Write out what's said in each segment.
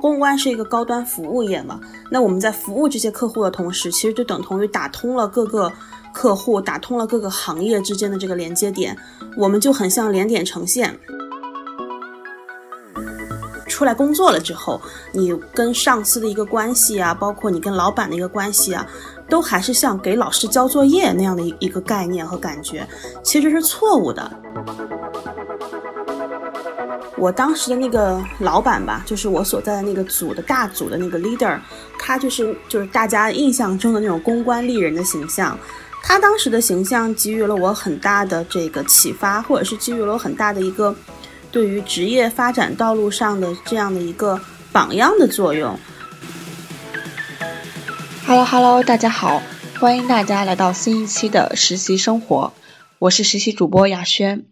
公关是一个高端服务业嘛，那我们在服务这些客户的同时，其实就等同于打通了各个客户，打通了各个行业之间的这个连接点，我们就很像连点成线。出来工作了之后，你跟上司的一个关系啊，包括你跟老板的一个关系啊，都还是像给老师交作业那样的一一个概念和感觉，其实是错误的。我当时的那个老板吧，就是我所在的那个组的大组的那个 leader，他就是就是大家印象中的那种公关丽人的形象。他当时的形象给予了我很大的这个启发，或者是给予了我很大的一个。对于职业发展道路上的这样的一个榜样的作用。Hello Hello，大家好，欢迎大家来到新一期的实习生活，我是实习主播雅轩。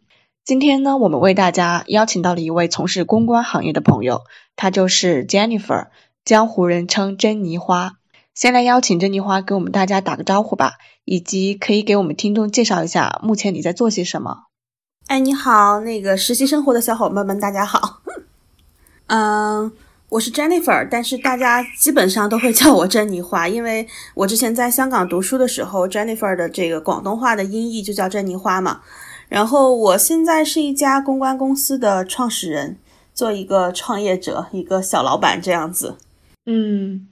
今天呢，我们为大家邀请到了一位从事公关行业的朋友，他就是 Jennifer，江湖人称珍妮花。先来邀请珍妮花给我们大家打个招呼吧，以及可以给我们听众介绍一下目前你在做些什么。哎，你好，那个实习生活的小伙伴们，大家好。嗯，我是 Jennifer，但是大家基本上都会叫我珍妮花，因为我之前在香港读书的时候，Jennifer 的这个广东话的音译就叫珍妮花嘛。然后我现在是一家公关公司的创始人，做一个创业者，一个小老板这样子。嗯，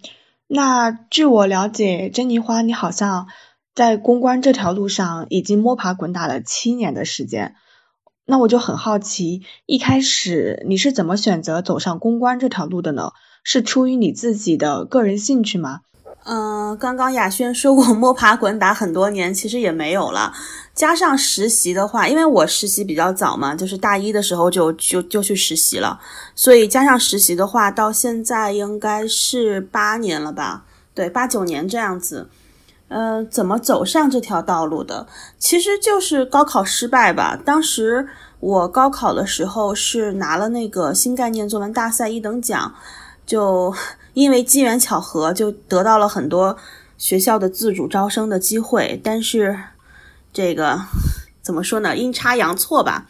那据我了解，珍妮花，你好像在公关这条路上已经摸爬滚打了七年的时间。那我就很好奇，一开始你是怎么选择走上公关这条路的呢？是出于你自己的个人兴趣吗？嗯，刚刚雅轩说过 摸爬滚打很多年，其实也没有了。加上实习的话，因为我实习比较早嘛，就是大一的时候就就就去实习了，所以加上实习的话，到现在应该是八年了吧？对，八九年这样子。呃，怎么走上这条道路的？其实就是高考失败吧。当时我高考的时候是拿了那个新概念作文大赛一等奖，就因为机缘巧合就得到了很多学校的自主招生的机会。但是这个怎么说呢？阴差阳错吧。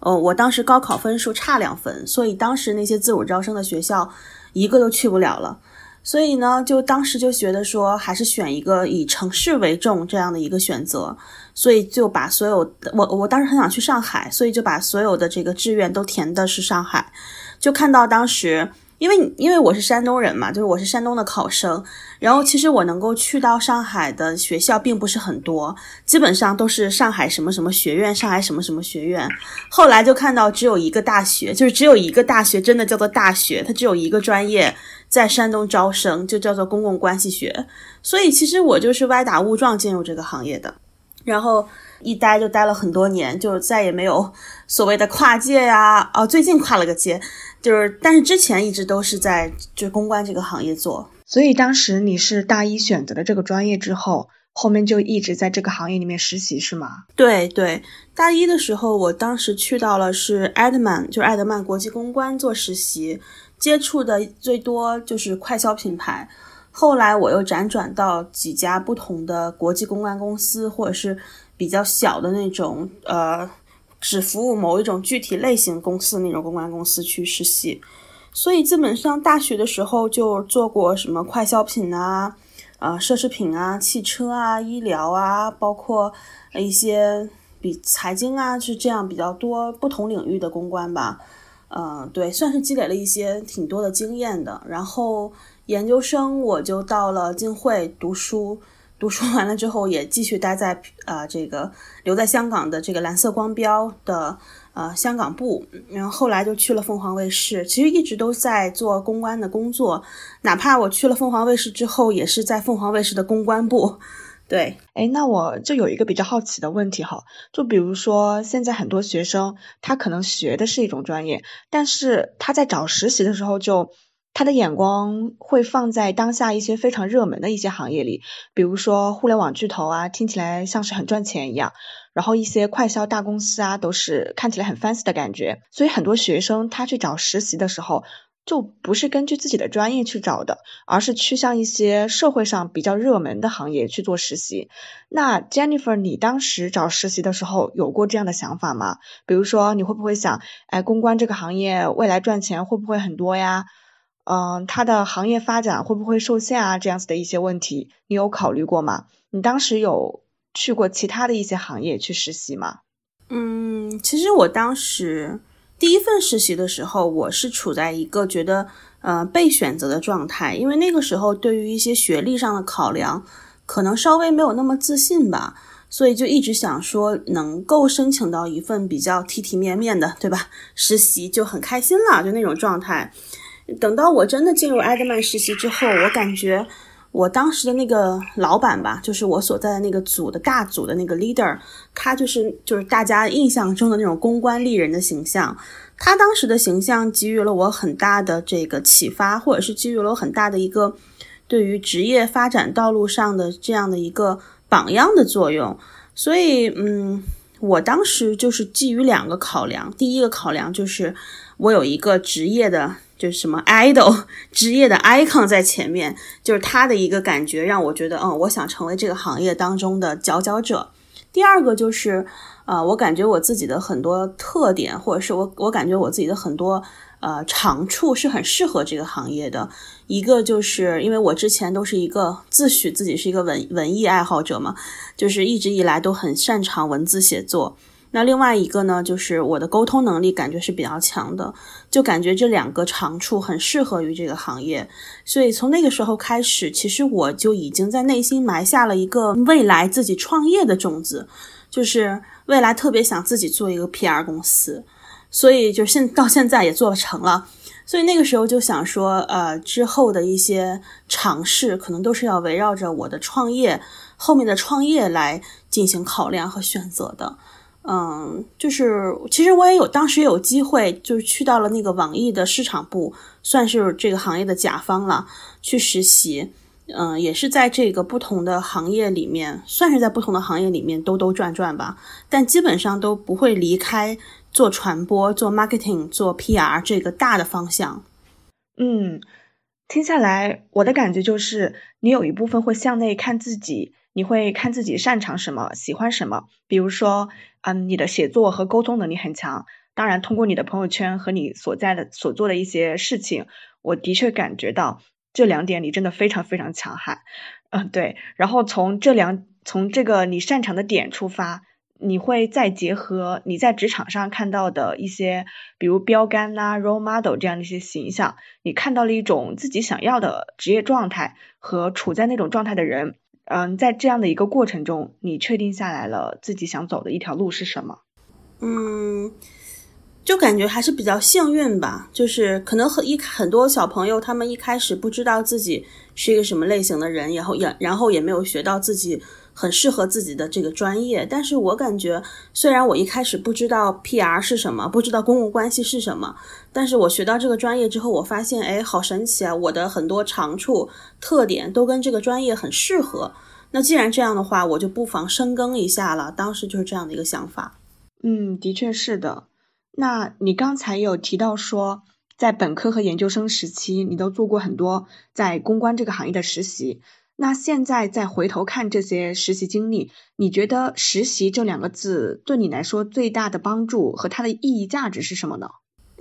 哦，我当时高考分数差两分，所以当时那些自主招生的学校一个都去不了了。所以呢，就当时就觉得说，还是选一个以城市为重这样的一个选择，所以就把所有我我当时很想去上海，所以就把所有的这个志愿都填的是上海，就看到当时。因为因为我是山东人嘛，就是我是山东的考生，然后其实我能够去到上海的学校并不是很多，基本上都是上海什么什么学院，上海什么什么学院。后来就看到只有一个大学，就是只有一个大学，真的叫做大学，它只有一个专业在山东招生，就叫做公共关系学。所以其实我就是歪打误撞进入这个行业的，然后一待就待了很多年，就再也没有所谓的跨界呀。哦，最近跨了个界。就是，但是之前一直都是在就公关这个行业做，所以当时你是大一选择了这个专业之后，后面就一直在这个行业里面实习是吗？对对，大一的时候，我当时去到了是艾德曼，就是艾德曼国际公关做实习，接触的最多就是快消品牌，后来我又辗转到几家不同的国际公关公司，或者是比较小的那种呃。只服务某一种具体类型公司的那种公关公司去实习，所以基本上大学的时候就做过什么快消品啊、啊奢侈品啊、汽车啊、医疗啊，包括一些比财经啊，是这样比较多不同领域的公关吧。嗯，对，算是积累了一些挺多的经验的。然后研究生我就到了金汇读书。读书完了之后，也继续待在呃这个留在香港的这个蓝色光标的呃香港部，然后后来就去了凤凰卫视。其实一直都在做公关的工作，哪怕我去了凤凰卫视之后，也是在凤凰卫视的公关部。对，哎，那我就有一个比较好奇的问题哈，就比如说现在很多学生他可能学的是一种专业，但是他在找实习的时候就。他的眼光会放在当下一些非常热门的一些行业里，比如说互联网巨头啊，听起来像是很赚钱一样；然后一些快销大公司啊，都是看起来很 fancy 的感觉。所以很多学生他去找实习的时候，就不是根据自己的专业去找的，而是趋向一些社会上比较热门的行业去做实习。那 Jennifer，你当时找实习的时候有过这样的想法吗？比如说你会不会想，哎，公关这个行业未来赚钱会不会很多呀？嗯，它的行业发展会不会受限啊？这样子的一些问题，你有考虑过吗？你当时有去过其他的一些行业去实习吗？嗯，其实我当时第一份实习的时候，我是处在一个觉得呃被选择的状态，因为那个时候对于一些学历上的考量，可能稍微没有那么自信吧，所以就一直想说能够申请到一份比较体体面面的，对吧？实习就很开心了，就那种状态。等到我真的进入埃德曼实习之后，我感觉。我当时的那个老板吧，就是我所在的那个组的大组的那个 leader，他就是就是大家印象中的那种公关丽人的形象。他当时的形象给予了我很大的这个启发，或者是给予了我很大的一个对于职业发展道路上的这样的一个榜样的作用。所以，嗯，我当时就是基于两个考量，第一个考量就是我有一个职业的。就是什么 idol 职业的 icon 在前面，就是他的一个感觉让我觉得，嗯，我想成为这个行业当中的佼佼者。第二个就是，呃，我感觉我自己的很多特点，或者是我我感觉我自己的很多呃长处是很适合这个行业的。一个就是因为我之前都是一个自诩自己是一个文文艺爱好者嘛，就是一直以来都很擅长文字写作。那另外一个呢，就是我的沟通能力感觉是比较强的，就感觉这两个长处很适合于这个行业，所以从那个时候开始，其实我就已经在内心埋下了一个未来自己创业的种子，就是未来特别想自己做一个 PR 公司，所以就现到现在也做成了，所以那个时候就想说，呃，之后的一些尝试可能都是要围绕着我的创业后面的创业来进行考量和选择的。嗯，就是其实我也有当时有机会，就是去到了那个网易的市场部，算是这个行业的甲方了，去实习。嗯，也是在这个不同的行业里面，算是在不同的行业里面兜兜转转吧。但基本上都不会离开做传播、做 marketing、做 PR 这个大的方向。嗯，听下来我的感觉就是，你有一部分会向内看自己。你会看自己擅长什么，喜欢什么，比如说，嗯，你的写作和沟通能力很强。当然，通过你的朋友圈和你所在的所做的一些事情，我的确感觉到这两点你真的非常非常强悍。嗯，对。然后从这两从这个你擅长的点出发，你会再结合你在职场上看到的一些，比如标杆呐、role model 这样的一些形象，你看到了一种自己想要的职业状态和处在那种状态的人。嗯，在这样的一个过程中，你确定下来了自己想走的一条路是什么？嗯，就感觉还是比较幸运吧。就是可能很一很多小朋友，他们一开始不知道自己是一个什么类型的人，然后也然后也没有学到自己。很适合自己的这个专业，但是我感觉，虽然我一开始不知道 PR 是什么，不知道公共关系是什么，但是我学到这个专业之后，我发现，哎，好神奇啊！我的很多长处、特点都跟这个专业很适合。那既然这样的话，我就不妨深耕一下了。当时就是这样的一个想法。嗯，的确是的。那你刚才有提到说，在本科和研究生时期，你都做过很多在公关这个行业的实习。那现在再回头看这些实习经历，你觉得“实习”这两个字对你来说最大的帮助和它的意义价值是什么呢？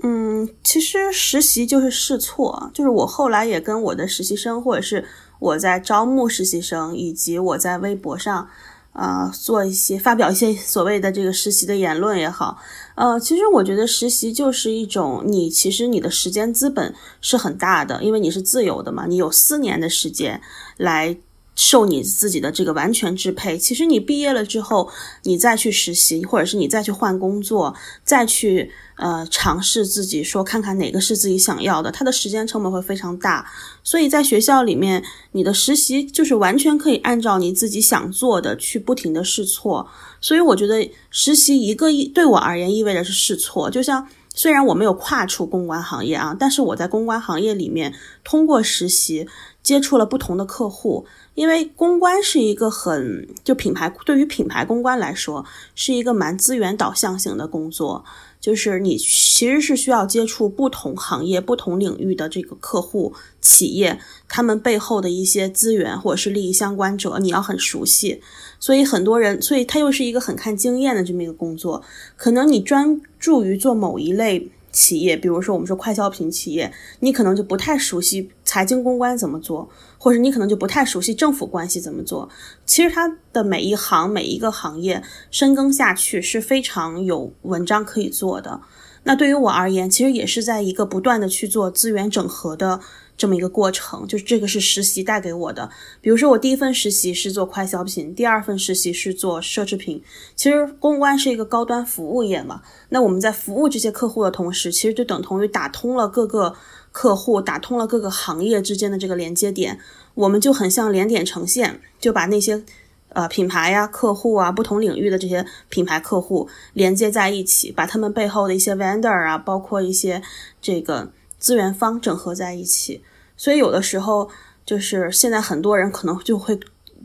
嗯，其实实习就是试错，就是我后来也跟我的实习生，或者是我在招募实习生，以及我在微博上。啊，做一些发表一些所谓的这个实习的言论也好，呃，其实我觉得实习就是一种你其实你的时间资本是很大的，因为你是自由的嘛，你有四年的时间来。受你自己的这个完全支配。其实你毕业了之后，你再去实习，或者是你再去换工作，再去呃尝试自己，说看看哪个是自己想要的，它的时间成本会非常大。所以在学校里面，你的实习就是完全可以按照你自己想做的去不停的试错。所以我觉得实习一个意对我而言意味着是试错。就像虽然我没有跨出公关行业啊，但是我在公关行业里面通过实习接触了不同的客户。因为公关是一个很就品牌对于品牌公关来说是一个蛮资源导向型的工作，就是你其实是需要接触不同行业、不同领域的这个客户企业，他们背后的一些资源或者是利益相关者，你要很熟悉。所以很多人，所以他又是一个很看经验的这么一个工作。可能你专注于做某一类企业，比如说我们说快消品企业，你可能就不太熟悉财经公关怎么做，或者你可能就不太熟悉政府关系怎么做。其实它的每一行每一个行业深耕下去是非常有文章可以做的。那对于我而言，其实也是在一个不断的去做资源整合的。这么一个过程，就是这个是实习带给我的。比如说，我第一份实习是做快消品，第二份实习是做奢侈品。其实公关是一个高端服务业嘛，那我们在服务这些客户的同时，其实就等同于打通了各个客户，打通了各个行业之间的这个连接点。我们就很像连点成线，就把那些呃品牌呀、客户啊、不同领域的这些品牌客户连接在一起，把他们背后的一些 vendor 啊，包括一些这个资源方整合在一起。所以有的时候，就是现在很多人可能就会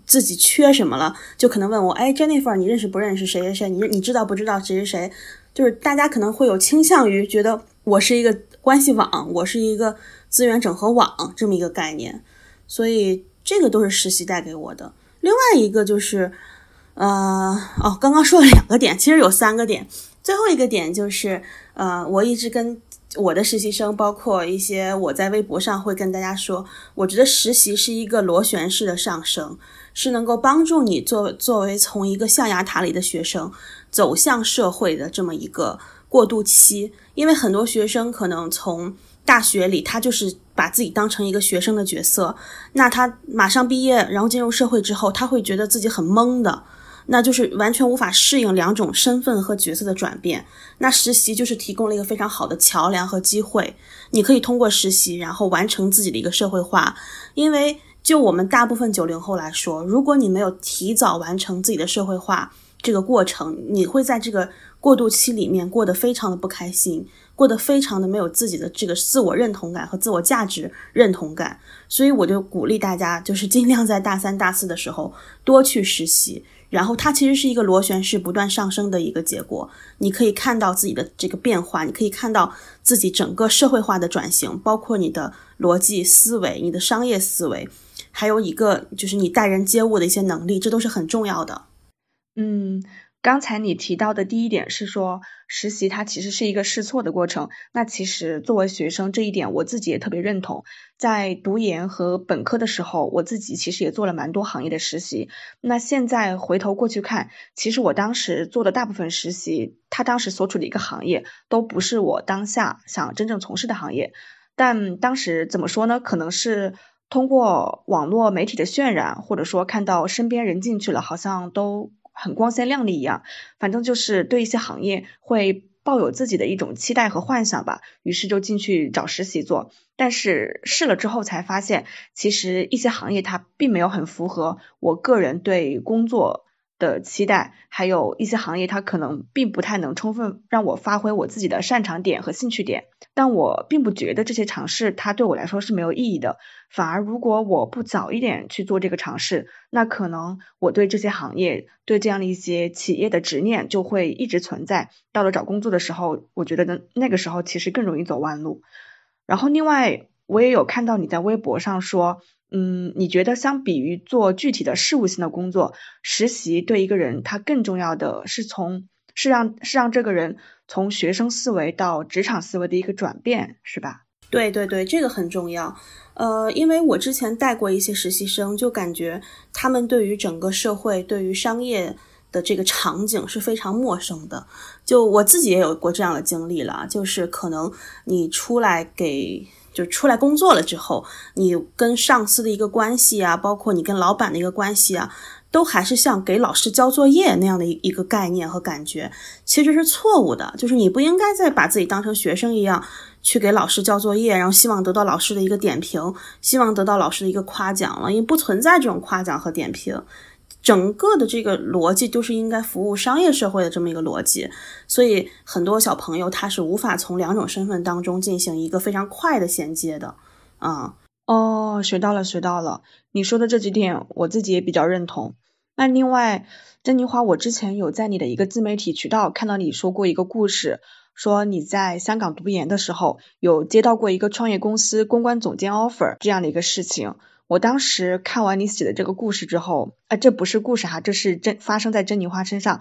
自己缺什么了，就可能问我，哎，Jennifer，你认识不认识谁谁谁？你你知道不知道谁谁谁？就是大家可能会有倾向于觉得我是一个关系网，我是一个资源整合网这么一个概念。所以这个都是实习带给我的。另外一个就是，呃，哦，刚刚说了两个点，其实有三个点。最后一个点就是，呃，我一直跟。我的实习生，包括一些我在微博上会跟大家说，我觉得实习是一个螺旋式的上升，是能够帮助你作作为从一个象牙塔里的学生走向社会的这么一个过渡期。因为很多学生可能从大学里，他就是把自己当成一个学生的角色，那他马上毕业，然后进入社会之后，他会觉得自己很懵的。那就是完全无法适应两种身份和角色的转变。那实习就是提供了一个非常好的桥梁和机会，你可以通过实习，然后完成自己的一个社会化。因为就我们大部分九零后来说，如果你没有提早完成自己的社会化这个过程，你会在这个过渡期里面过得非常的不开心，过得非常的没有自己的这个自我认同感和自我价值认同感。所以我就鼓励大家，就是尽量在大三、大四的时候多去实习。然后它其实是一个螺旋式不断上升的一个结果，你可以看到自己的这个变化，你可以看到自己整个社会化的转型，包括你的逻辑思维、你的商业思维，还有一个就是你待人接物的一些能力，这都是很重要的。嗯。刚才你提到的第一点是说实习它其实是一个试错的过程，那其实作为学生这一点我自己也特别认同。在读研和本科的时候，我自己其实也做了蛮多行业的实习。那现在回头过去看，其实我当时做的大部分实习，它当时所处的一个行业都不是我当下想真正从事的行业。但当时怎么说呢？可能是通过网络媒体的渲染，或者说看到身边人进去了，好像都。很光鲜亮丽一样，反正就是对一些行业会抱有自己的一种期待和幻想吧，于是就进去找实习做。但是试了之后才发现，其实一些行业它并没有很符合我个人对工作。的期待，还有一些行业，它可能并不太能充分让我发挥我自己的擅长点和兴趣点，但我并不觉得这些尝试它对我来说是没有意义的，反而如果我不早一点去做这个尝试，那可能我对这些行业，对这样的一些企业的执念就会一直存在，到了找工作的时候，我觉得呢那个时候其实更容易走弯路。然后另外，我也有看到你在微博上说。嗯，你觉得相比于做具体的事务性的工作，实习对一个人他更重要的是从是让是让这个人从学生思维到职场思维的一个转变，是吧？对对对，这个很重要。呃，因为我之前带过一些实习生，就感觉他们对于整个社会、对于商业的这个场景是非常陌生的。就我自己也有过这样的经历了，就是可能你出来给。就出来工作了之后，你跟上司的一个关系啊，包括你跟老板的一个关系啊，都还是像给老师交作业那样的一个概念和感觉，其实是错误的。就是你不应该再把自己当成学生一样去给老师交作业，然后希望得到老师的一个点评，希望得到老师的一个夸奖了，因为不存在这种夸奖和点评。整个的这个逻辑都是应该服务商业社会的这么一个逻辑，所以很多小朋友他是无法从两种身份当中进行一个非常快的衔接的。啊，哦，学到了，学到了。你说的这几点我自己也比较认同。那另外，珍妮花，我之前有在你的一个自媒体渠道看到你说过一个故事，说你在香港读研的时候有接到过一个创业公司公关总监 offer 这样的一个事情。我当时看完你写的这个故事之后，啊，这不是故事哈，这是真发生在珍妮花身上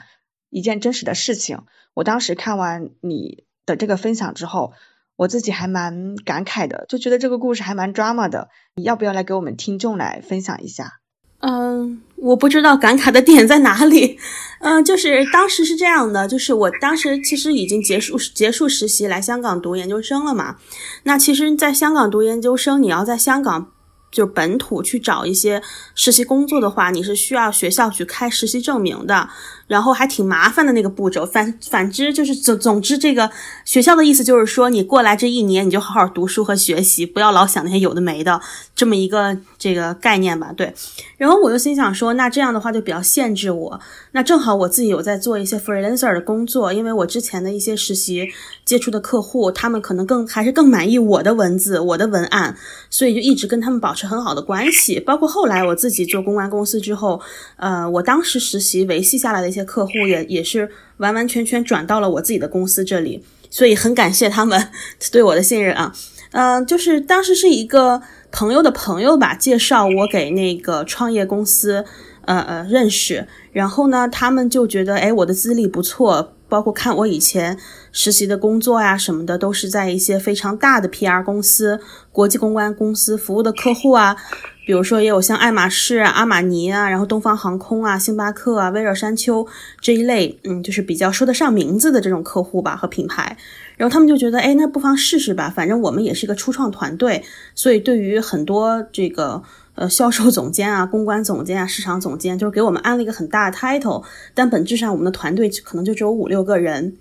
一件真实的事情。我当时看完你的这个分享之后，我自己还蛮感慨的，就觉得这个故事还蛮 drama 的。你要不要来给我们听众来分享一下？嗯，我不知道感慨的点在哪里。嗯，就是当时是这样的，就是我当时其实已经结束结束实习来香港读研究生了嘛。那其实，在香港读研究生，你要在香港。就本土去找一些实习工作的话，你是需要学校去开实习证明的，然后还挺麻烦的那个步骤。反反之就是总总之，这个学校的意思就是说，你过来这一年你就好好读书和学习，不要老想那些有的没的这么一个这个概念吧。对，然后我就心想说，那这样的话就比较限制我。那正好我自己有在做一些 freelancer 的工作，因为我之前的一些实习接触的客户，他们可能更还是更满意我的文字、我的文案，所以就一直跟他们保持很好的关系。包括后来我自己做公关公司之后，呃，我当时实习维系下来的一些客户，也也是完完全全转到了我自己的公司这里，所以很感谢他们 对我的信任啊。嗯，就是当时是一个朋友的朋友吧，介绍我给那个创业公司。呃呃，认识，然后呢，他们就觉得，哎，我的资历不错，包括看我以前实习的工作呀什么的，都是在一些非常大的 PR 公司、国际公关公司服务的客户啊，比如说也有像爱马仕啊、阿玛尼啊，然后东方航空啊、星巴克啊、威尔山丘这一类，嗯，就是比较说得上名字的这种客户吧和品牌，然后他们就觉得，哎，那不妨试试吧，反正我们也是一个初创团队，所以对于很多这个。呃，销售总监啊，公关总监啊，市场总监，就是给我们安了一个很大的 title，但本质上我们的团队可能就只有五六个人，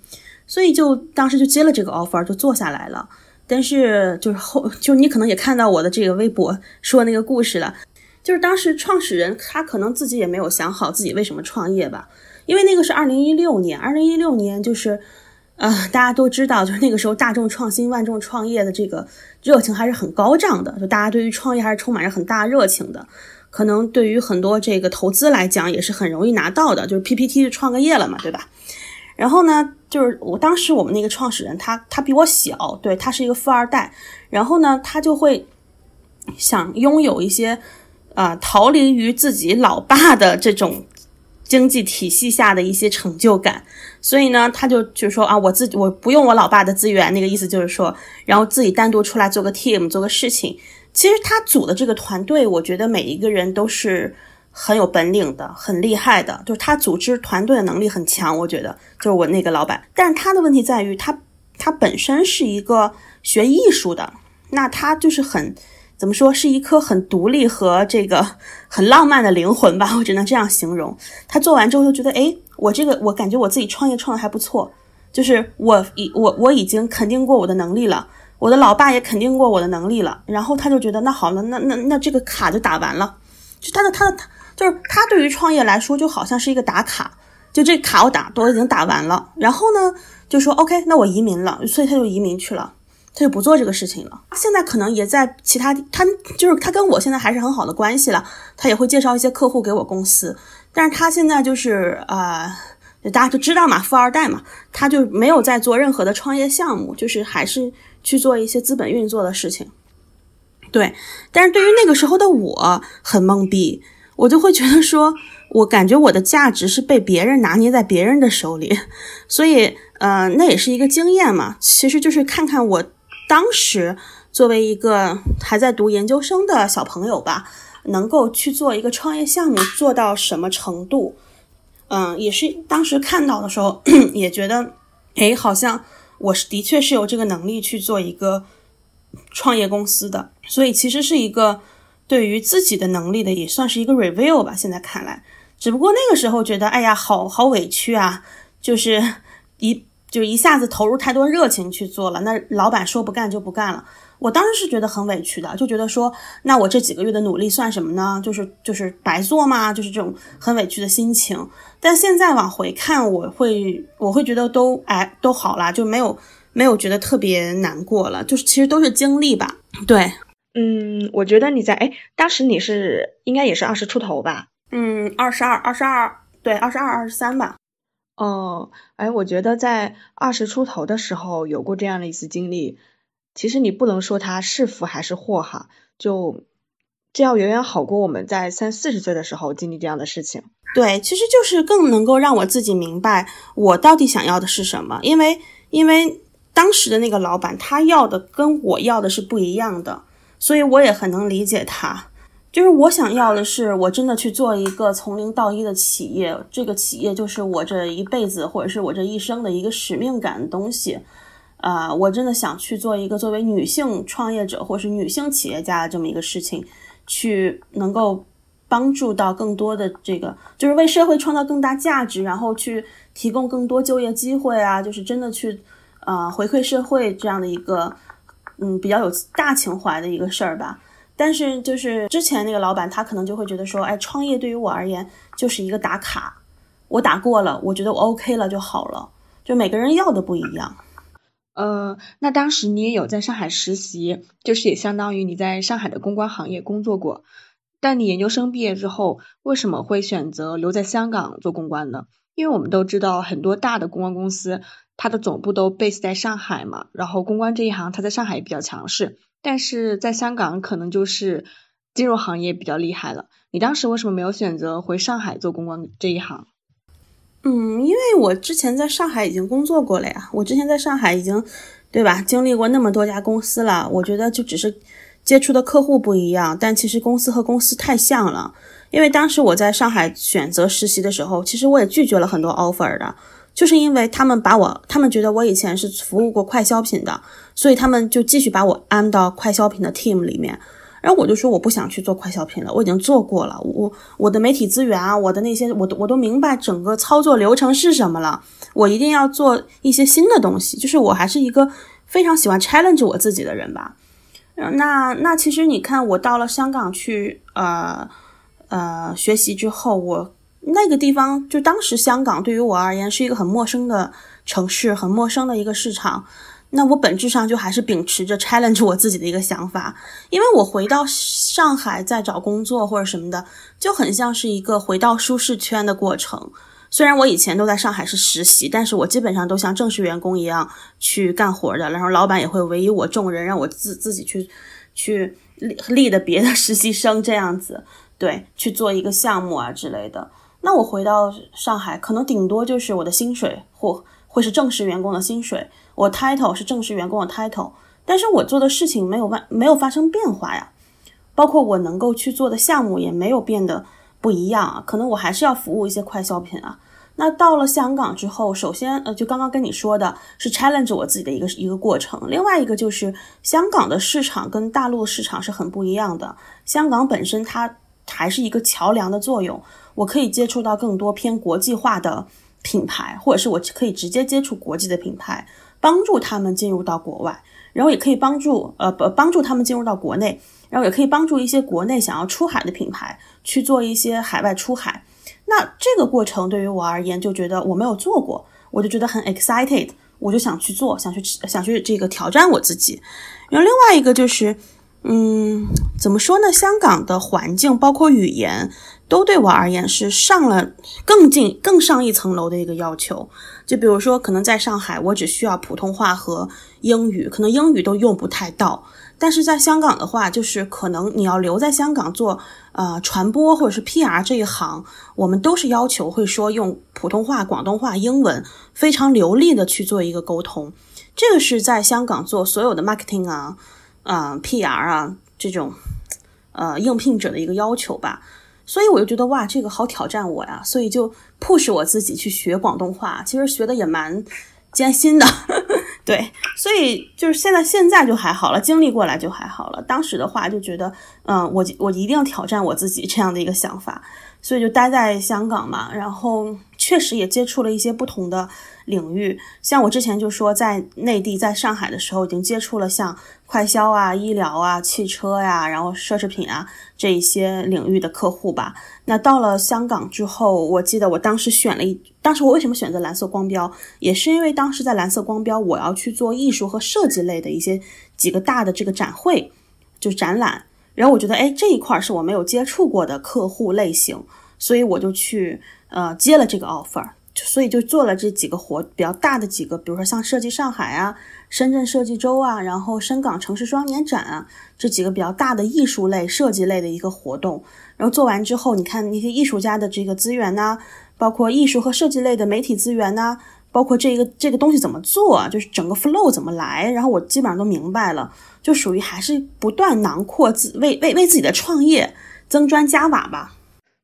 所以就当时就接了这个 offer，就做下来了。但是就是后，就你可能也看到我的这个微博说那个故事了，就是当时创始人他可能自己也没有想好自己为什么创业吧，因为那个是二零一六年，二零一六年就是。呃，大家都知道，就是那个时候大众创新、万众创业的这个热情还是很高涨的，就大家对于创业还是充满着很大热情的。可能对于很多这个投资来讲，也是很容易拿到的，就是 PPT 就创个业了嘛，对吧？然后呢，就是我当时我们那个创始人，他他比我小，对他是一个富二代，然后呢，他就会想拥有一些啊，逃离于自己老爸的这种。经济体系下的一些成就感，所以呢，他就就说啊，我自己我不用我老爸的资源，那个意思就是说，然后自己单独出来做个 team 做个事情。其实他组的这个团队，我觉得每一个人都是很有本领的，很厉害的，就是他组织团队的能力很强。我觉得就是我那个老板，但是他的问题在于他他本身是一个学艺术的，那他就是很。怎么说是一颗很独立和这个很浪漫的灵魂吧，我只能这样形容。他做完之后就觉得，哎，我这个我感觉我自己创业创的还不错，就是我已我我已经肯定过我的能力了，我的老爸也肯定过我的能力了。然后他就觉得，那好了，那那那这个卡就打完了。就他的他的他就是他对于创业来说就好像是一个打卡，就这卡我打都已经打完了。然后呢就说 OK，那我移民了，所以他就移民去了。他就不做这个事情了。现在可能也在其他，他就是他跟我现在还是很好的关系了。他也会介绍一些客户给我公司，但是他现在就是呃，大家都知道嘛，富二代嘛，他就没有在做任何的创业项目，就是还是去做一些资本运作的事情。对，但是对于那个时候的我很懵逼，我就会觉得说，我感觉我的价值是被别人拿捏在别人的手里，所以呃，那也是一个经验嘛，其实就是看看我。当时作为一个还在读研究生的小朋友吧，能够去做一个创业项目做到什么程度？嗯，也是当时看到的时候 也觉得，哎，好像我是的确是有这个能力去做一个创业公司的。所以其实是一个对于自己的能力的也算是一个 review 吧。现在看来，只不过那个时候觉得，哎呀，好好委屈啊，就是一。就一下子投入太多热情去做了，那老板说不干就不干了。我当时是觉得很委屈的，就觉得说，那我这几个月的努力算什么呢？就是就是白做吗？就是这种很委屈的心情。但现在往回看，我会我会觉得都哎都好啦，就没有没有觉得特别难过了。就是其实都是经历吧。对，嗯，我觉得你在哎，当时你是应该也是二十出头吧？嗯，二十二，二十二，对，二十二，二十三吧。哦，哎，我觉得在二十出头的时候有过这样的一次经历，其实你不能说它是福还是祸哈，就这要远远好过我们在三四十岁的时候经历这样的事情。对，其实就是更能够让我自己明白我到底想要的是什么，因为因为当时的那个老板他要的跟我要的是不一样的，所以我也很能理解他。就是我想要的是，我真的去做一个从零到一的企业，这个企业就是我这一辈子或者是我这一生的一个使命感的东西。啊，我真的想去做一个作为女性创业者或是女性企业家的这么一个事情，去能够帮助到更多的这个，就是为社会创造更大价值，然后去提供更多就业机会啊，就是真的去呃回馈社会这样的一个嗯比较有大情怀的一个事儿吧。但是就是之前那个老板，他可能就会觉得说，哎，创业对于我而言就是一个打卡，我打过了，我觉得我 OK 了就好了。就每个人要的不一样。呃，那当时你也有在上海实习，就是也相当于你在上海的公关行业工作过。但你研究生毕业之后，为什么会选择留在香港做公关呢？因为我们都知道很多大的公关公司，它的总部都 base 在上海嘛，然后公关这一行它在上海也比较强势。但是在香港，可能就是金融行业比较厉害了。你当时为什么没有选择回上海做公关这一行？嗯，因为我之前在上海已经工作过了呀。我之前在上海已经，对吧？经历过那么多家公司了。我觉得就只是接触的客户不一样，但其实公司和公司太像了。因为当时我在上海选择实习的时候，其实我也拒绝了很多 offer 的。就是因为他们把我，他们觉得我以前是服务过快消品的，所以他们就继续把我安到快消品的 team 里面。然后我就说我不想去做快消品了，我已经做过了。我我的媒体资源啊，我的那些，我都我都明白整个操作流程是什么了。我一定要做一些新的东西。就是我还是一个非常喜欢 challenge 我自己的人吧。那那其实你看，我到了香港去，呃呃学习之后，我。那个地方就当时香港对于我而言是一个很陌生的城市，很陌生的一个市场。那我本质上就还是秉持着 challenge 我自己的一个想法，因为我回到上海再找工作或者什么的，就很像是一个回到舒适圈的过程。虽然我以前都在上海是实习，但是我基本上都像正式员工一样去干活的，然后老板也会委以我重任，让我自自己去去立立的别的实习生这样子，对，去做一个项目啊之类的。那我回到上海，可能顶多就是我的薪水或会是正式员工的薪水，我 title 是正式员工的 title，但是我做的事情没有发没有发生变化呀，包括我能够去做的项目也没有变得不一样啊，可能我还是要服务一些快消品啊。那到了香港之后，首先呃，就刚刚跟你说的是 challenge 我自己的一个一个过程，另外一个就是香港的市场跟大陆市场是很不一样的，香港本身它还是一个桥梁的作用。我可以接触到更多偏国际化的品牌，或者是我可以直接接触国际的品牌，帮助他们进入到国外，然后也可以帮助呃不帮助他们进入到国内，然后也可以帮助一些国内想要出海的品牌去做一些海外出海。那这个过程对于我而言，就觉得我没有做过，我就觉得很 excited，我就想去做，想去想去这个挑战我自己。然后另外一个就是，嗯，怎么说呢？香港的环境包括语言。都对我而言是上了更进更上一层楼的一个要求。就比如说，可能在上海，我只需要普通话和英语，可能英语都用不太到。但是在香港的话，就是可能你要留在香港做呃传播或者是 PR 这一行，我们都是要求会说用普通话、广东话、英文非常流利的去做一个沟通。这个是在香港做所有的 marketing 啊、啊 PR 啊这种呃应聘者的一个要求吧。所以我就觉得哇，这个好挑战我呀，所以就 push 我自己去学广东话。其实学的也蛮艰辛的，对。所以就是现在现在就还好了，经历过来就还好了。当时的话就觉得，嗯，我我一定要挑战我自己这样的一个想法，所以就待在香港嘛，然后。确实也接触了一些不同的领域，像我之前就说，在内地，在上海的时候，已经接触了像快销啊、医疗啊、汽车呀，然后奢侈品啊这一些领域的客户吧。那到了香港之后，我记得我当时选了一，当时我为什么选择蓝色光标，也是因为当时在蓝色光标，我要去做艺术和设计类的一些几个大的这个展会，就展览。然后我觉得，哎，这一块儿是我没有接触过的客户类型，所以我就去。呃，接了这个 offer，所以就做了这几个活比较大的几个，比如说像设计上海啊、深圳设计周啊，然后深港城市双年展啊，这几个比较大的艺术类、设计类的一个活动。然后做完之后，你看那些艺术家的这个资源呐，包括艺术和设计类的媒体资源呐，包括这个这个东西怎么做，就是整个 flow 怎么来，然后我基本上都明白了，就属于还是不断囊括自为为为自己的创业增砖加瓦吧。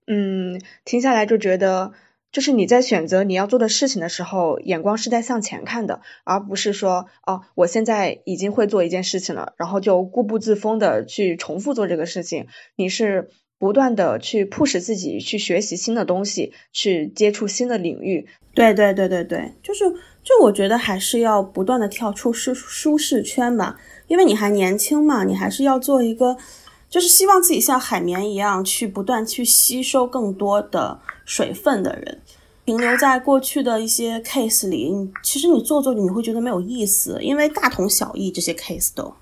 嗯，听下来就觉得。就是你在选择你要做的事情的时候，眼光是在向前看的，而不是说哦，我现在已经会做一件事情了，然后就固步自封的去重复做这个事情。你是不断的去迫使自己去学习新的东西，去接触新的领域。对对对对对，就是就我觉得还是要不断的跳出舒舒适圈吧，因为你还年轻嘛，你还是要做一个，就是希望自己像海绵一样去不断去吸收更多的。水分的人停留在过去的一些 case 里，你其实你做做你会觉得没有意思，因为大同小异这些 case 都。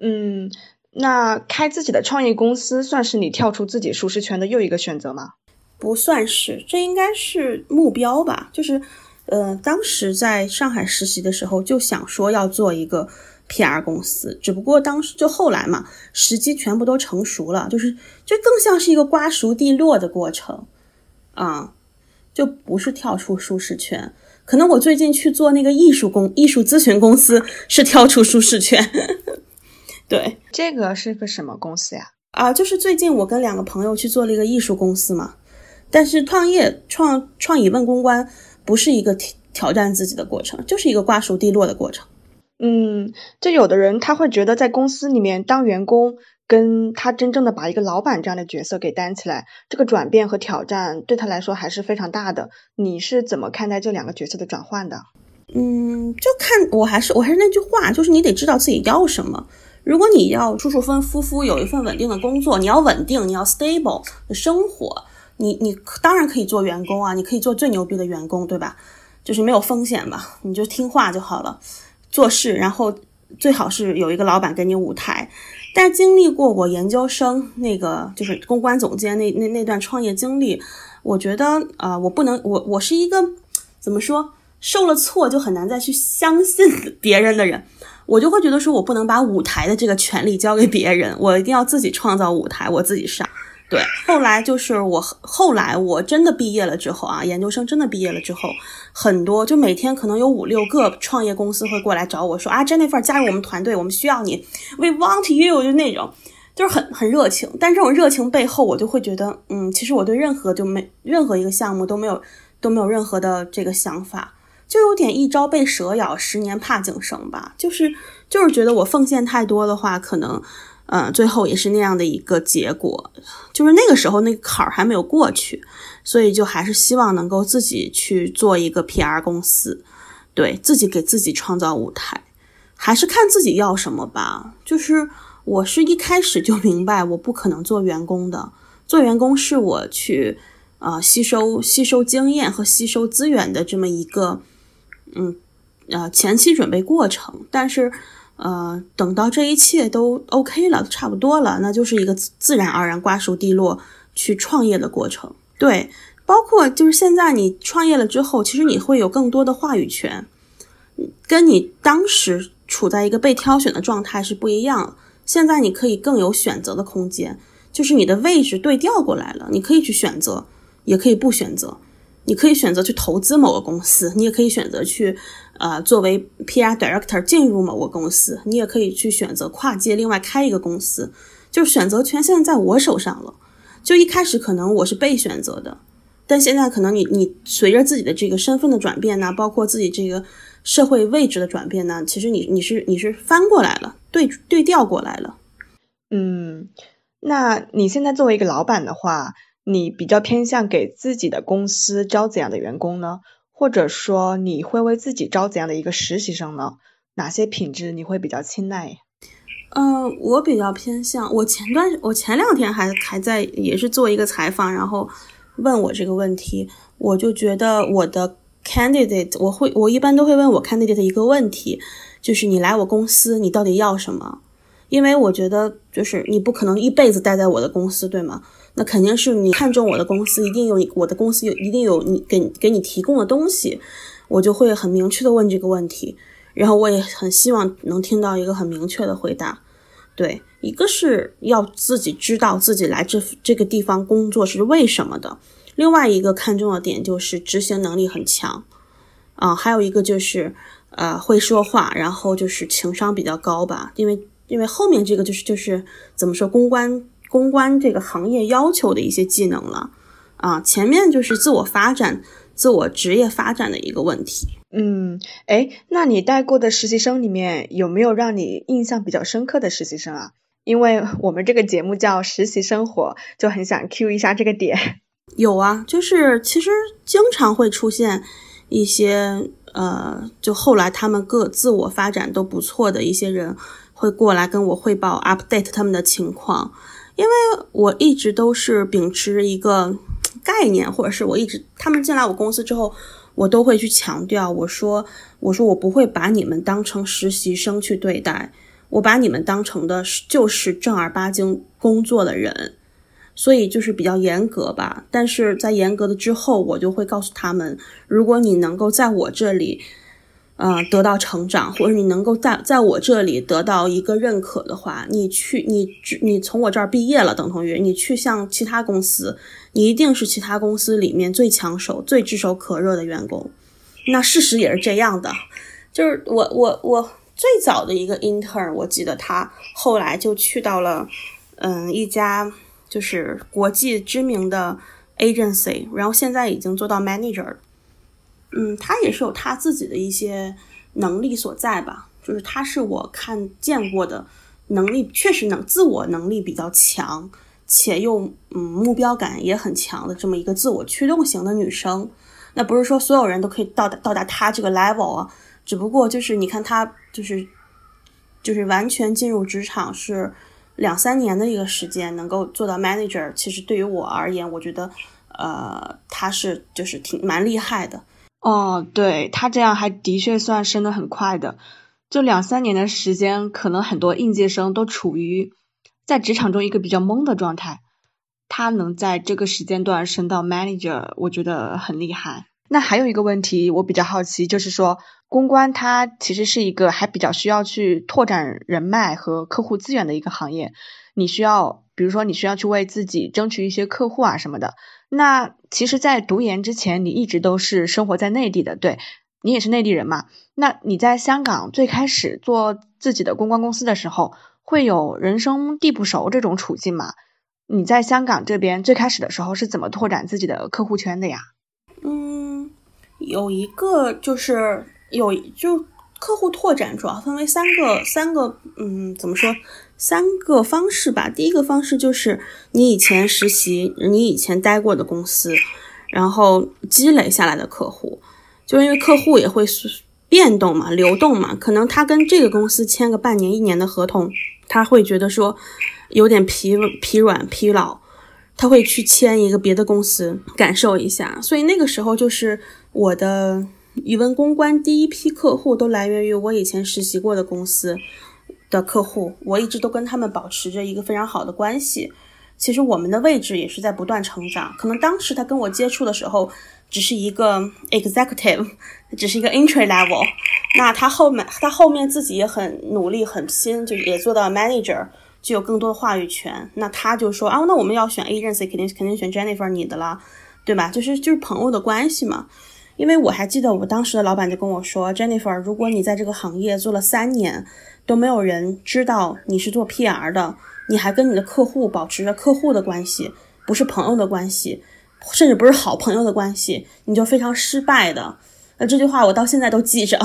嗯，那开自己的创业公司算是你跳出自己舒适圈的又一个选择吗？不算是，这应该是目标吧。就是，呃，当时在上海实习的时候就想说要做一个 PR 公司，只不过当时就后来嘛，时机全部都成熟了，就是这更像是一个瓜熟蒂落的过程。啊，就不是跳出舒适圈。可能我最近去做那个艺术公艺术咨询公司是跳出舒适圈。对，这个是个什么公司呀？啊，就是最近我跟两个朋友去做了一个艺术公司嘛。但是创业创创以问公关不是一个挑挑战自己的过程，就是一个瓜熟蒂落的过程。嗯，就有的人他会觉得在公司里面当员工。跟他真正的把一个老板这样的角色给担起来，这个转变和挑战对他来说还是非常大的。你是怎么看待这两个角色的转换的？嗯，就看我还是我还是那句话，就是你得知道自己要什么。如果你要舒舒分夫夫有一份稳定的工作，你要稳定，你要 stable 的生活，你你当然可以做员工啊，你可以做最牛逼的员工，对吧？就是没有风险吧，你就听话就好了，做事，然后最好是有一个老板给你舞台。但经历过我研究生那个就是公关总监那那那段创业经历，我觉得啊，我不能我我是一个怎么说受了挫就很难再去相信别人的人，我就会觉得说我不能把舞台的这个权利交给别人，我一定要自己创造舞台，我自己上。对，后来就是我后来我真的毕业了之后啊，研究生真的毕业了之后，很多就每天可能有五六个创业公司会过来找我说啊，Jennifer 加入我们团队，我们需要你，We want you，就那种，就是很很热情。但这种热情背后，我就会觉得，嗯，其实我对任何就没任何一个项目都没有都没有任何的这个想法，就有点一朝被蛇咬，十年怕井绳吧。就是就是觉得我奉献太多的话，可能。嗯，最后也是那样的一个结果，就是那个时候那个坎儿还没有过去，所以就还是希望能够自己去做一个 PR 公司，对自己给自己创造舞台，还是看自己要什么吧。就是我是一开始就明白，我不可能做员工的，做员工是我去呃吸收吸收经验和吸收资源的这么一个嗯呃前期准备过程，但是。呃，等到这一切都 OK 了，差不多了，那就是一个自然而然瓜熟蒂落去创业的过程。对，包括就是现在你创业了之后，其实你会有更多的话语权，跟你当时处在一个被挑选的状态是不一样。现在你可以更有选择的空间，就是你的位置对调过来了，你可以去选择，也可以不选择。你可以选择去投资某个公司，你也可以选择去。呃，作为 PR director 进入某个公司，你也可以去选择跨界另外开一个公司，就是选择权现在在我手上了。就一开始可能我是被选择的，但现在可能你你随着自己的这个身份的转变呢，包括自己这个社会位置的转变呢，其实你你是你是翻过来了，对对调过来了。嗯，那你现在作为一个老板的话，你比较偏向给自己的公司招怎样的员工呢？或者说你会为自己招怎样的一个实习生呢？哪些品质你会比较青睐？嗯，我比较偏向我前段我前两天还还在也是做一个采访，然后问我这个问题，我就觉得我的 candidate 我会我一般都会问我 candidate 一个问题，就是你来我公司你到底要什么？因为我觉得就是你不可能一辈子待在我的公司，对吗？那肯定是你看中我的公司，一定有我的公司有一定有你给给你提供的东西，我就会很明确的问这个问题，然后我也很希望能听到一个很明确的回答。对，一个是要自己知道自己来这这个地方工作是为什么的，另外一个看重的点就是执行能力很强，啊，还有一个就是呃会说话，然后就是情商比较高吧，因为因为后面这个就是就是怎么说公关公关这个行业要求的一些技能了啊，前面就是自我发展、自我职业发展的一个问题。嗯，哎，那你带过的实习生里面有没有让你印象比较深刻的实习生啊？因为我们这个节目叫实习生活，就很想 Q 一下这个点。有啊，就是其实经常会出现一些呃，就后来他们各自我发展都不错的一些人会过来跟我汇报 update 他们的情况，因为我一直都是秉持一个 概念，或者是我一直他们进来我公司之后。我都会去强调，我说，我说我不会把你们当成实习生去对待，我把你们当成的就是正儿八经工作的人，所以就是比较严格吧。但是在严格的之后，我就会告诉他们，如果你能够在我这里。呃，得到成长，或者你能够在在我这里得到一个认可的话，你去，你你从我这儿毕业了，等同于你去向其他公司，你一定是其他公司里面最抢手、最炙手可热的员工。那事实也是这样的，就是我我我最早的一个 intern，我记得他后来就去到了嗯一家就是国际知名的 agency，然后现在已经做到 manager 了。嗯，他也是有他自己的一些能力所在吧，就是他是我看见过的能力，确实能自我能力比较强，且又嗯目标感也很强的这么一个自我驱动型的女生。那不是说所有人都可以到达到达他这个 level 啊，只不过就是你看他就是就是完全进入职场是两三年的一个时间，能够做到 manager，其实对于我而言，我觉得呃他是就是挺蛮厉害的。哦，对他这样还的确算升的很快的，就两三年的时间，可能很多应届生都处于在职场中一个比较懵的状态。他能在这个时间段升到 manager，我觉得很厉害。那还有一个问题，我比较好奇，就是说公关它其实是一个还比较需要去拓展人脉和客户资源的一个行业，你需要，比如说你需要去为自己争取一些客户啊什么的。那其实，在读研之前，你一直都是生活在内地的，对你也是内地人嘛？那你在香港最开始做自己的公关公司的时候，会有人生地不熟这种处境吗？你在香港这边最开始的时候是怎么拓展自己的客户圈的呀？嗯，有一个就是有就客户拓展主要分为三个三个，嗯，怎么说？三个方式吧。第一个方式就是你以前实习、你以前待过的公司，然后积累下来的客户，就因为客户也会变动嘛、流动嘛，可能他跟这个公司签个半年、一年的合同，他会觉得说有点疲疲软、疲劳，他会去签一个别的公司感受一下。所以那个时候就是我的语文公关第一批客户都来源于我以前实习过的公司。的客户，我一直都跟他们保持着一个非常好的关系。其实我们的位置也是在不断成长。可能当时他跟我接触的时候，只是一个 executive，只是一个 entry level。那他后面，他后面自己也很努力、很拼，就也做到 manager，就有更多的话语权。那他就说啊，那我们要选 agency，肯定肯定选 Jennifer 你的啦，对吧？就是就是朋友的关系嘛。因为我还记得我当时的老板就跟我说，Jennifer，如果你在这个行业做了三年。都没有人知道你是做 PR 的，你还跟你的客户保持着客户的关系，不是朋友的关系，甚至不是好朋友的关系，你就非常失败的。那这句话我到现在都记着，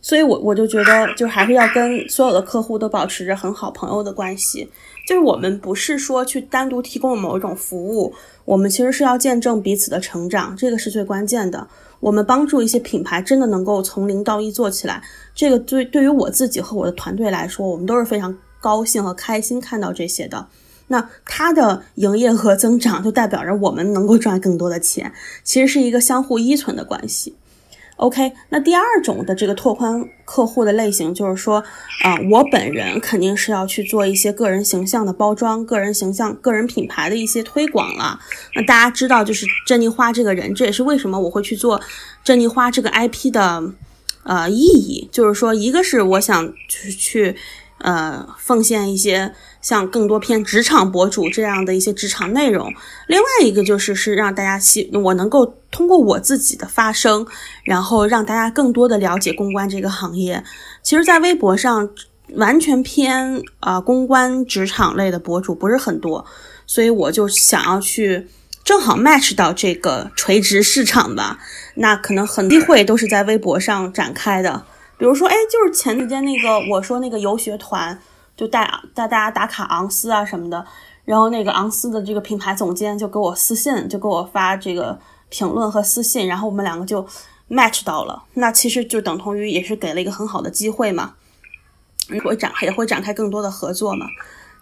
所以我我就觉得，就还是要跟所有的客户都保持着很好朋友的关系。就是我们不是说去单独提供某一种服务，我们其实是要见证彼此的成长，这个是最关键的。我们帮助一些品牌真的能够从零到一做起来，这个对对于我自己和我的团队来说，我们都是非常高兴和开心看到这些的。那它的营业额增长，就代表着我们能够赚更多的钱，其实是一个相互依存的关系。OK，那第二种的这个拓宽客户的类型，就是说，啊，我本人肯定是要去做一些个人形象的包装、个人形象、个人品牌的一些推广了。那大家知道，就是珍妮花这个人，这也是为什么我会去做珍妮花这个 IP 的，呃，意义，就是说，一个是我想去去呃，奉献一些像更多偏职场博主这样的一些职场内容。另外一个就是是让大家希我能够通过我自己的发声，然后让大家更多的了解公关这个行业。其实，在微博上完全偏啊公关职场类的博主不是很多，所以我就想要去正好 match 到这个垂直市场吧。那可能很多机会都是在微博上展开的。比如说，哎，就是前几天那个我说那个游学团，就带带大家打卡昂斯啊什么的，然后那个昂斯的这个品牌总监就给我私信，就给我发这个评论和私信，然后我们两个就 match 到了。那其实就等同于也是给了一个很好的机会嘛，会展也会展开更多的合作嘛。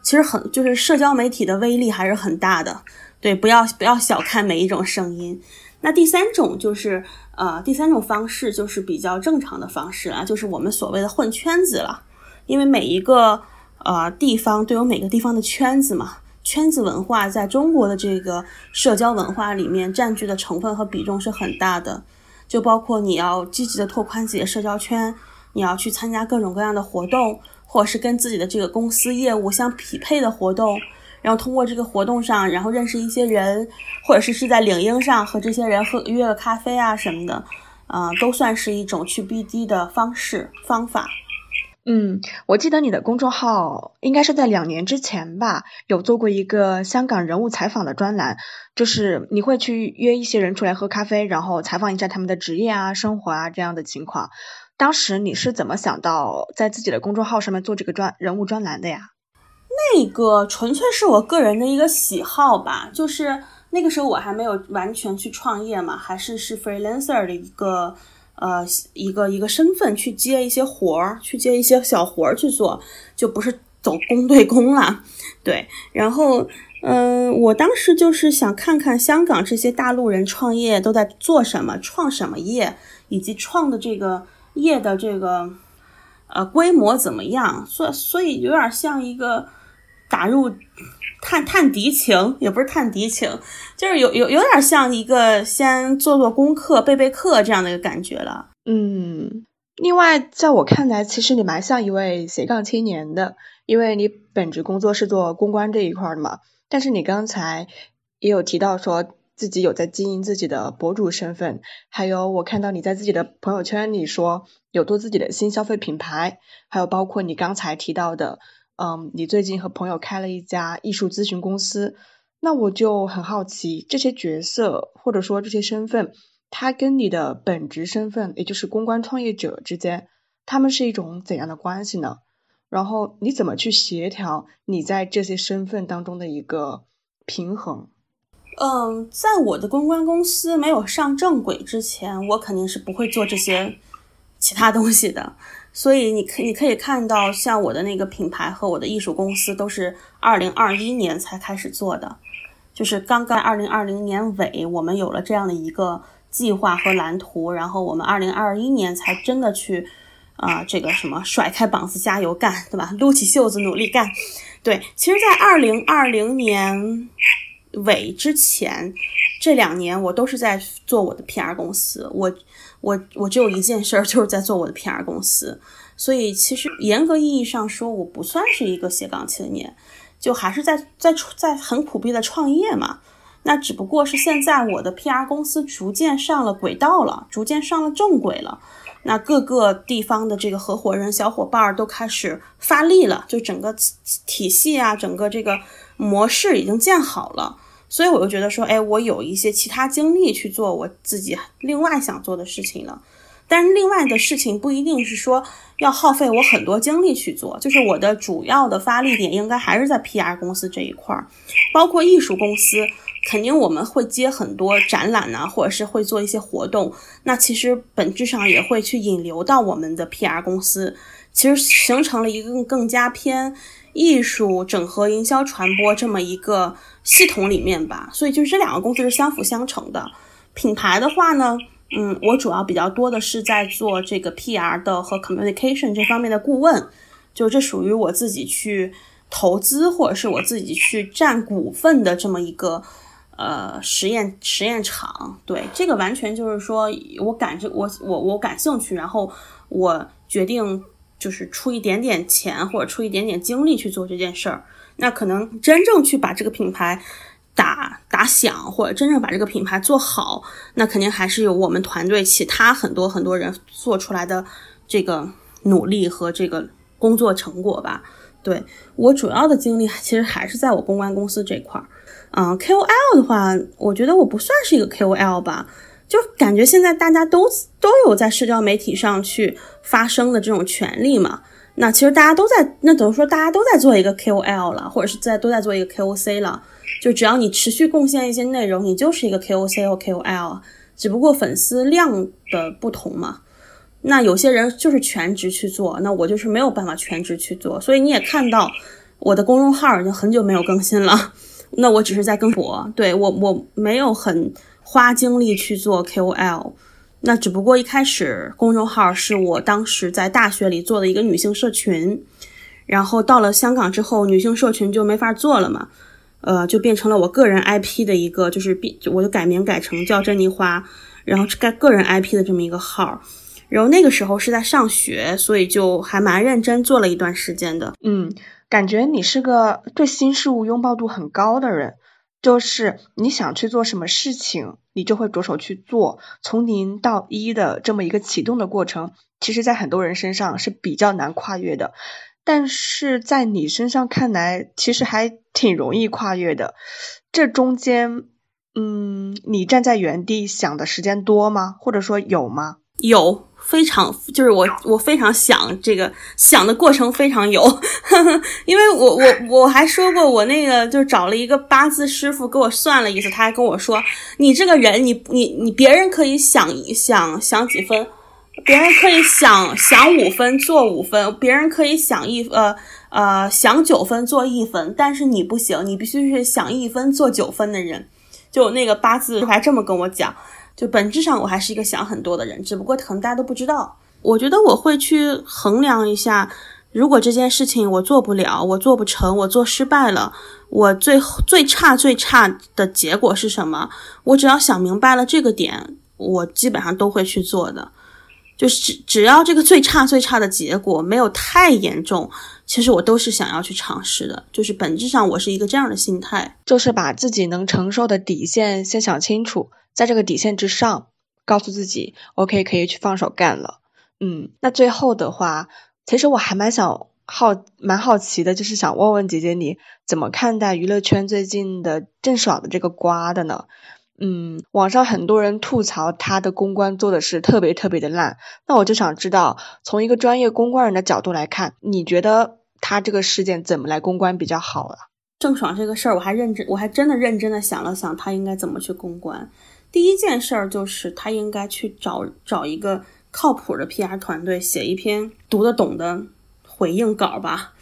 其实很就是社交媒体的威力还是很大的，对，不要不要小看每一种声音。那第三种就是。呃，第三种方式就是比较正常的方式啊，就是我们所谓的混圈子了。因为每一个呃地方都有每个地方的圈子嘛，圈子文化在中国的这个社交文化里面占据的成分和比重是很大的。就包括你要积极的拓宽自己的社交圈，你要去参加各种各样的活动，或者是跟自己的这个公司业务相匹配的活动。然后通过这个活动上，然后认识一些人，或者是是在领英上和这些人喝约个咖啡啊什么的，啊，都算是一种去 BD 的方式方法。嗯，我记得你的公众号应该是在两年之前吧，有做过一个香港人物采访的专栏，就是你会去约一些人出来喝咖啡，然后采访一下他们的职业啊、生活啊这样的情况。当时你是怎么想到在自己的公众号上面做这个专人物专栏的呀？那个纯粹是我个人的一个喜好吧，就是那个时候我还没有完全去创业嘛，还是是 freelancer 的一个呃一个一个身份去接一些活儿，去接一些小活儿去做，就不是走公对公了。对，然后嗯，我当时就是想看看香港这些大陆人创业都在做什么，创什么业，以及创的这个业的这个呃规模怎么样，所所以有点像一个。打入探探敌情，也不是探敌情，就是有有有点像一个先做做功课、背背课这样的一个感觉了。嗯，另外，在我看来，其实你蛮像一位斜杠青年的，因为你本职工作是做公关这一块的嘛。但是你刚才也有提到说自己有在经营自己的博主身份，还有我看到你在自己的朋友圈里说有做自己的新消费品牌，还有包括你刚才提到的。嗯，你最近和朋友开了一家艺术咨询公司，那我就很好奇，这些角色或者说这些身份，它跟你的本职身份，也就是公关创业者之间，他们是一种怎样的关系呢？然后你怎么去协调你在这些身份当中的一个平衡？嗯，在我的公关公司没有上正轨之前，我肯定是不会做这些其他东西的。所以你可你可以看到，像我的那个品牌和我的艺术公司都是二零二一年才开始做的，就是刚刚二零二零年尾，我们有了这样的一个计划和蓝图，然后我们二零二一年才真的去啊这个什么甩开膀子加油干，对吧？撸起袖子努力干。对，其实，在二零二零年尾之前，这两年我都是在做我的 PR 公司，我。我我只有一件事儿，就是在做我的 PR 公司，所以其实严格意义上说，我不算是一个斜杠青年，就还是在在在很苦逼的创业嘛。那只不过是现在我的 PR 公司逐渐上了轨道了，逐渐上了正轨了。那各个地方的这个合伙人小伙伴都开始发力了，就整个体系啊，整个这个模式已经建好了。所以我就觉得说，哎，我有一些其他精力去做我自己另外想做的事情了。但是另外的事情不一定是说要耗费我很多精力去做，就是我的主要的发力点应该还是在 PR 公司这一块儿，包括艺术公司，肯定我们会接很多展览呐，或者是会做一些活动，那其实本质上也会去引流到我们的 PR 公司，其实形成了一个更加偏。艺术整合、营销、传播这么一个系统里面吧，所以就是这两个公司是相辅相成的。品牌的话呢，嗯，我主要比较多的是在做这个 PR 的和 communication 这方面的顾问，就这属于我自己去投资或者是我自己去占股份的这么一个呃实验实验场。对，这个完全就是说我感这我我我感兴趣，然后我决定。就是出一点点钱或者出一点点精力去做这件事儿。那可能真正去把这个品牌打打响，或者真正把这个品牌做好，那肯定还是有我们团队其他很多很多人做出来的这个努力和这个工作成果吧。对我主要的精力其实还是在我公关公司这块儿。嗯，KOL 的话，我觉得我不算是一个 KOL 吧，就感觉现在大家都都有在社交媒体上去发声的这种权利嘛。那其实大家都在，那等于说大家都在做一个 KOL 了，或者是在都在做一个 KOC 了。就只要你持续贡献一些内容，你就是一个 KOC 或 KOL，只不过粉丝量的不同嘛。那有些人就是全职去做，那我就是没有办法全职去做。所以你也看到我的公众号已经很久没有更新了，那我只是在更博，对我我没有很花精力去做 KOL。那只不过一开始公众号是我当时在大学里做的一个女性社群，然后到了香港之后，女性社群就没法做了嘛，呃，就变成了我个人 IP 的一个，就是我就改名改成叫珍妮花，然后改个人 IP 的这么一个号。然后那个时候是在上学，所以就还蛮认真做了一段时间的。嗯，感觉你是个对新事物拥抱度很高的人，就是你想去做什么事情，你就会着手去做。从零到一的这么一个启动的过程，其实在很多人身上是比较难跨越的，但是在你身上看来，其实还挺容易跨越的。这中间，嗯，你站在原地想的时间多吗？或者说有吗？有。非常就是我我非常想这个想的过程非常有，因为我我我还说过我那个就找了一个八字师傅给我算了一次，他还跟我说你这个人你你你别人可以想想想几分，别人可以想想五分做五分，别人可以想一呃呃想九分做一分，但是你不行，你必须是想一分做九分的人，就那个八字还这么跟我讲。就本质上，我还是一个想很多的人，只不过可能大家都不知道。我觉得我会去衡量一下，如果这件事情我做不了，我做不成，我做失败了，我最最差最差的结果是什么？我只要想明白了这个点，我基本上都会去做的。就是只只要这个最差最差的结果没有太严重，其实我都是想要去尝试的。就是本质上，我是一个这样的心态，就是把自己能承受的底线先想清楚。在这个底线之上，告诉自己，OK，可以去放手干了。嗯，那最后的话，其实我还蛮想好，蛮好奇的，就是想问问姐姐，你怎么看待娱乐圈最近的郑爽的这个瓜的呢？嗯，网上很多人吐槽他的公关做的是特别特别的烂，那我就想知道，从一个专业公关人的角度来看，你觉得他这个事件怎么来公关比较好啊？郑爽这个事儿，我还认真，我还真的认真的想了想，他应该怎么去公关。第一件事儿就是他应该去找找一个靠谱的 PR 团队，写一篇读得懂的回应稿吧，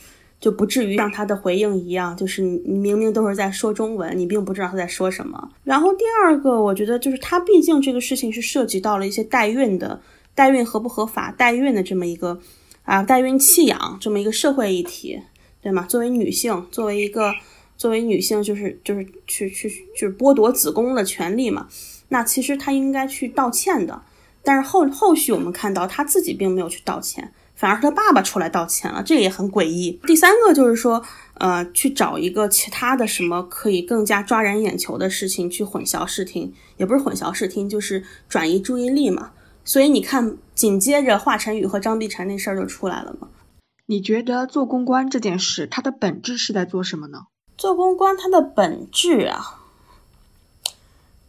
就不至于像他的回应一样，就是你明明都是在说中文，你并不知道他在说什么。然后第二个，我觉得就是他毕竟这个事情是涉及到了一些代孕的，代孕合不合法，代孕的这么一个啊，代孕弃养这么一个社会议题，对吗？作为女性，作为一个作为女性，就是就是去去就是剥夺子宫的权利嘛。那其实他应该去道歉的，但是后后续我们看到他自己并没有去道歉，反而是他爸爸出来道歉了，这个也很诡异。第三个就是说，呃，去找一个其他的什么可以更加抓人眼球的事情去混淆视听，也不是混淆视听，就是转移注意力嘛。所以你看，紧接着华晨宇和张碧晨那事儿就出来了嘛。你觉得做公关这件事，它的本质是在做什么呢？做公关它的本质啊。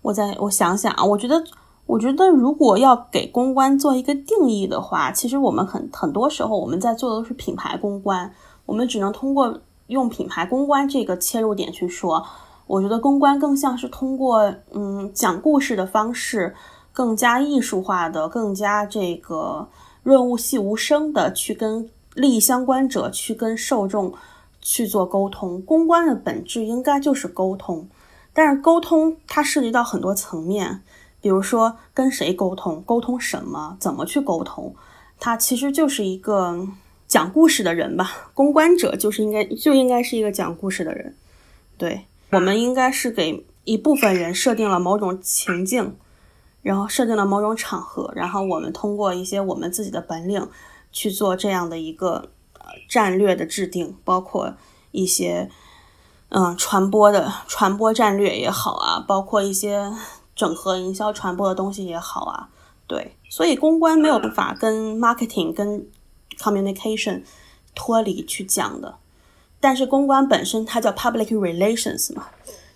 我在我想想啊，我觉得，我觉得如果要给公关做一个定义的话，其实我们很很多时候我们在做的都是品牌公关，我们只能通过用品牌公关这个切入点去说。我觉得公关更像是通过嗯讲故事的方式，更加艺术化的、更加这个润物细无声的去跟利益相关者、去跟受众去做沟通。公关的本质应该就是沟通。但是沟通它涉及到很多层面，比如说跟谁沟通，沟通什么，怎么去沟通，他其实就是一个讲故事的人吧。公关者就是应该就应该是一个讲故事的人。对我们应该是给一部分人设定了某种情境，然后设定了某种场合，然后我们通过一些我们自己的本领去做这样的一个战略的制定，包括一些嗯传播的传播战略也好啊，包括一些整合营销传播的东西也好啊，对，所以公关没有办法跟 marketing 跟 communication 脱离去讲的，但是公关本身它叫 public relations 嘛，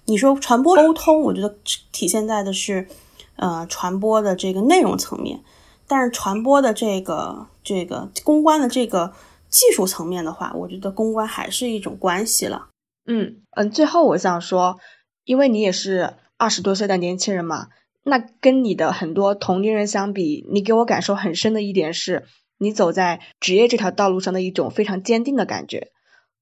你说传播沟通，我觉得体现在的是呃传播的这个内容层面。但是传播的这个这个公关的这个技术层面的话，我觉得公关还是一种关系了。嗯嗯，最后我想说，因为你也是二十多岁的年轻人嘛，那跟你的很多同龄人相比，你给我感受很深的一点是，你走在职业这条道路上的一种非常坚定的感觉。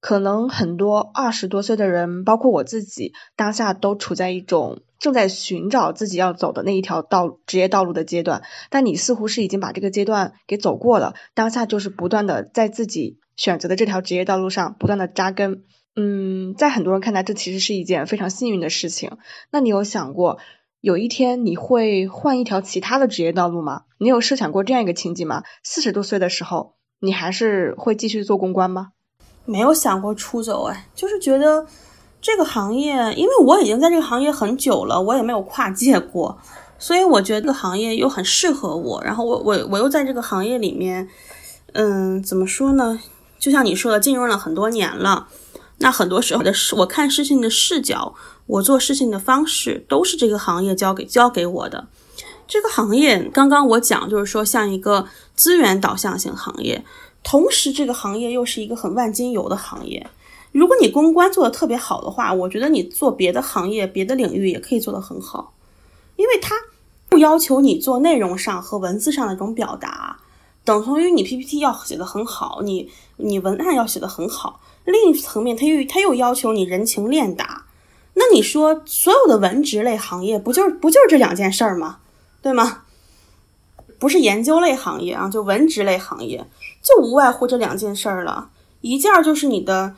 可能很多二十多岁的人，包括我自己，当下都处在一种。正在寻找自己要走的那一条道职业道路的阶段，但你似乎是已经把这个阶段给走过了。当下就是不断的在自己选择的这条职业道路上不断的扎根。嗯，在很多人看来，这其实是一件非常幸运的事情。那你有想过，有一天你会换一条其他的职业道路吗？你有设想过这样一个情景吗？四十多岁的时候，你还是会继续做公关吗？没有想过出走，哎，就是觉得。这个行业，因为我已经在这个行业很久了，我也没有跨界过，所以我觉得这个行业又很适合我。然后我我我又在这个行业里面，嗯，怎么说呢？就像你说的，浸润了很多年了。那很多时候的视，我看事情的视角，我做事情的方式，都是这个行业教给教给我的。这个行业，刚刚我讲就是说，像一个资源导向型行业，同时这个行业又是一个很万金油的行业。如果你公关做的特别好的话，我觉得你做别的行业、别的领域也可以做得很好，因为它不要求你做内容上和文字上的一种表达，等同于你 PPT 要写的很好，你你文案要写的很好。另一层面，它又它又要求你人情练达。那你说所有的文职类行业不就是不就是这两件事儿吗？对吗？不是研究类行业啊，就文职类行业就无外乎这两件事儿了，一件就是你的。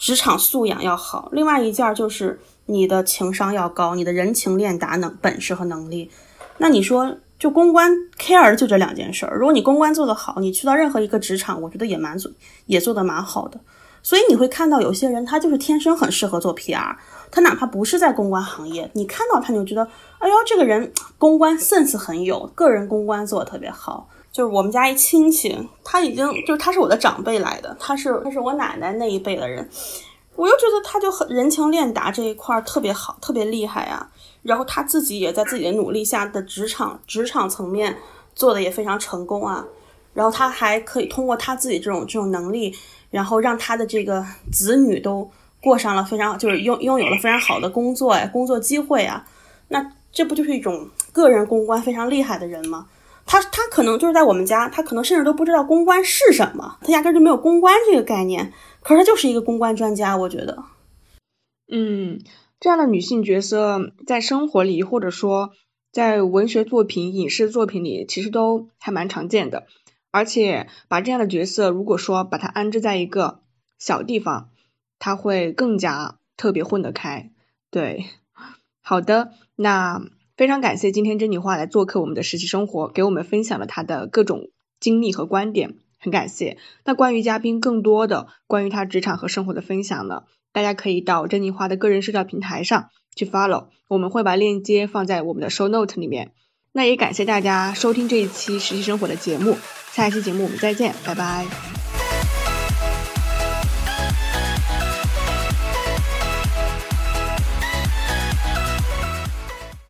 职场素养要好，另外一件就是你的情商要高，你的人情练达能本事和能力。那你说，就公关 care 就这两件事儿。如果你公关做得好，你去到任何一个职场，我觉得也蛮做，也做得蛮好的。所以你会看到有些人，他就是天生很适合做 PR，他哪怕不是在公关行业，你看到他你就觉得，哎呦，这个人公关 sense 很有，个人公关做得特别好。就是我们家一亲戚，他已经就是他是我的长辈来的，他是他是我奶奶那一辈的人，我又觉得他就很人情练达这一块特别好，特别厉害啊。然后他自己也在自己的努力下的职场职场层面做的也非常成功啊。然后他还可以通过他自己这种这种能力，然后让他的这个子女都过上了非常就是拥拥有了非常好的工作呀，工作机会啊。那这不就是一种个人公关非常厉害的人吗？他他可能就是在我们家，他可能甚至都不知道公关是什么，他压根就没有公关这个概念。可是他就是一个公关专家，我觉得。嗯，这样的女性角色在生活里，或者说在文学作品、影视作品里，其实都还蛮常见的。而且把这样的角色，如果说把它安置在一个小地方，他会更加特别混得开。对，好的，那。非常感谢今天珍妮花来做客我们的实习生活，给我们分享了她的各种经历和观点，很感谢。那关于嘉宾更多的关于他职场和生活的分享呢，大家可以到珍妮花的个人社交平台上去 follow，我们会把链接放在我们的 show note 里面。那也感谢大家收听这一期实习生活的节目，下一期节目我们再见，拜拜。